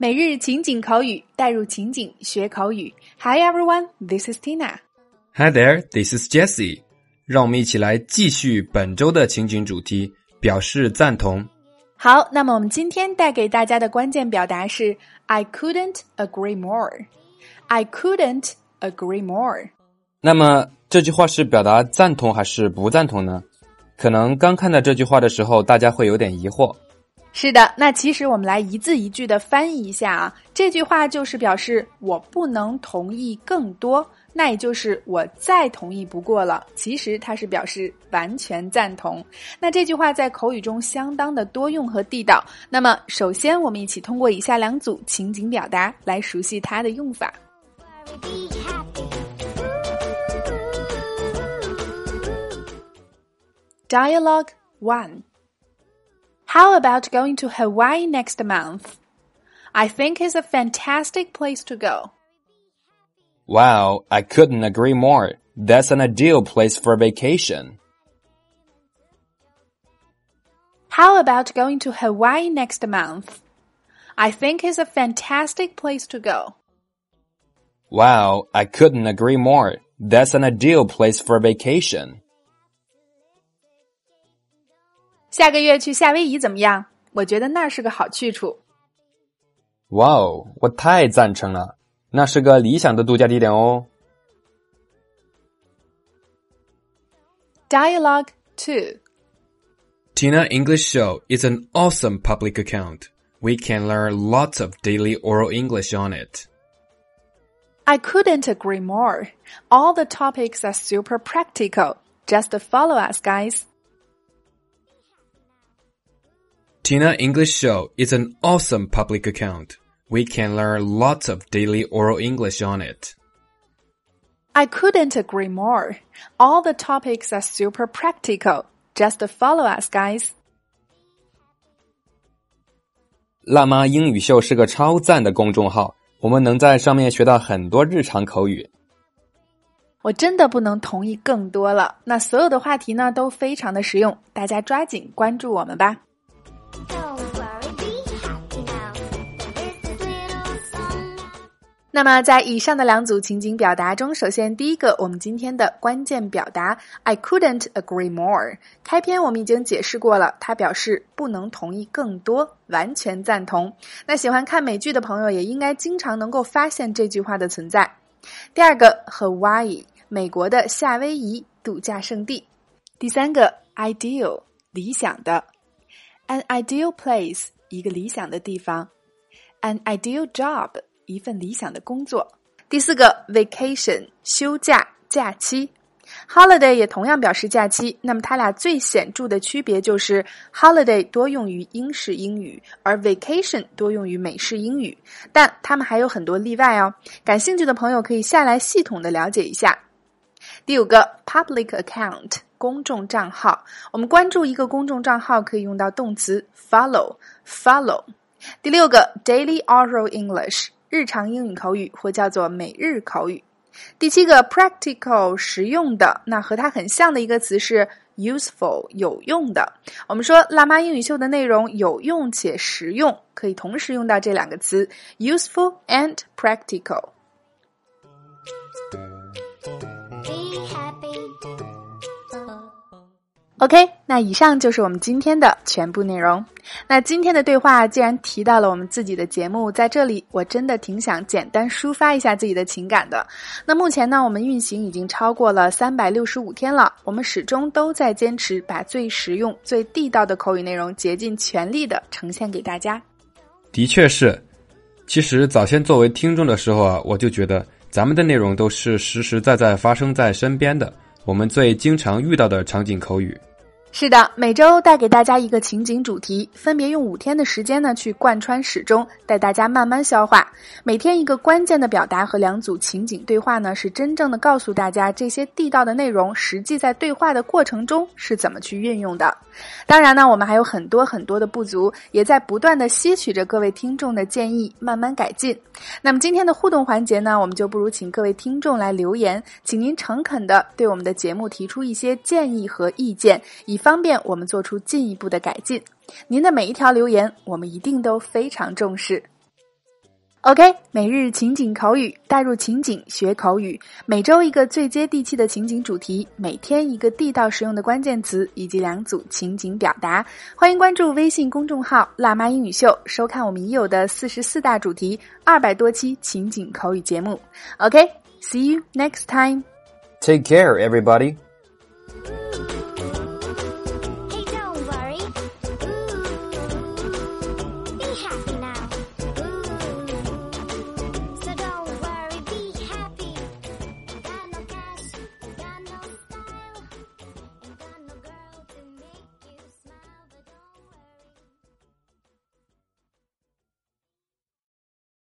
每日情景口语，带入情景学口语。Hi everyone, this is Tina. Hi there, this is Jessie. 让我们一起来继续本周的情景主题，表示赞同。好，那么我们今天带给大家的关键表达是 "I couldn't agree more." I couldn't agree more. 那么这句话是表达赞同还是不赞同呢？可能刚看到这句话的时候，大家会有点疑惑。是的，那其实我们来一字一句的翻译一下啊，这句话就是表示我不能同意更多，那也就是我再同意不过了。其实它是表示完全赞同。那这句话在口语中相当的多用和地道。那么，首先我们一起通过以下两组情景表达来熟悉它的用法。Dialogue One. How about going to Hawaii next month? I think it's a fantastic place to go. Wow, I couldn't agree more. That's an ideal place for vacation. How about going to Hawaii next month? I think it's a fantastic place to go. Wow, I couldn't agree more. That's an ideal place for vacation. 下个月去夏威夷怎么样？我觉得那是个好去处。哇哦，我太赞成了，那是个理想的度假地点哦。Dialogue two. Tina English Show is an awesome public account. We can learn lots of daily oral English on it. I couldn't agree more. All the topics are super practical. Just follow us, guys. Tina English Show is an awesome public account. We can learn lots of daily oral English on it. I couldn't agree more. All the topics are super practical. Just follow us, guys. 辣妈英语秀是个超赞的公众号，我们能在上面学到很多日常口语。我真的不能同意更多了。那所有的话题呢都非常的实用，大家抓紧关注我们吧。 那么，在以上的两组情景表达中，首先第一个，我们今天的关键表达 "I couldn't agree more"。开篇我们已经解释过了，它表示不能同意更多，完全赞同。那喜欢看美剧的朋友也应该经常能够发现这句话的存在。第二个，Hawaii，美国的夏威夷度假胜地。第三个，ideal，理想的，an ideal place，一个理想的地方，an ideal job。一份理想的工作。第四个，vacation 休假假期，holiday 也同样表示假期。那么它俩最显著的区别就是 holiday 多用于英式英语，而 vacation 多用于美式英语。但它们还有很多例外哦。感兴趣的朋友可以下来系统的了解一下。第五个，public account 公众账号。我们关注一个公众账号可以用到动词 follow follow。第六个，daily oral English。日常英语口语或叫做每日口语。第七个 practical 实用的，那和它很像的一个词是 useful 有用的。我们说辣妈英语秀的内容有用且实用，可以同时用到这两个词 useful and practical。OK，那以上就是我们今天的全部内容。那今天的对话既然提到了我们自己的节目，在这里我真的挺想简单抒发一下自己的情感的。那目前呢，我们运行已经超过了三百六十五天了，我们始终都在坚持把最实用、最地道的口语内容竭尽全力的呈现给大家。的确是，其实早先作为听众的时候啊，我就觉得咱们的内容都是实实在在发生在身边的，我们最经常遇到的场景口语。是的，每周带给大家一个情景主题，分别用五天的时间呢去贯穿始终，带大家慢慢消化。每天一个关键的表达和两组情景对话呢，是真正的告诉大家这些地道的内容，实际在对话的过程中是怎么去运用的。当然呢，我们还有很多很多的不足，也在不断的吸取着各位听众的建议，慢慢改进。那么今天的互动环节呢，我们就不如请各位听众来留言，请您诚恳的对我们的节目提出一些建议和意见，以方便我们做出进一步的改进。您的每一条留言，我们一定都非常重视。OK，每日情景口语，带入情景学口语。每周一个最接地气的情景主题，每天一个地道实用的关键词，以及两组情景表达。欢迎关注微信公众号“辣妈英语秀”，收看我们已有的四十四大主题、二百多期情景口语节目。OK，see you next time. Take care, everybody.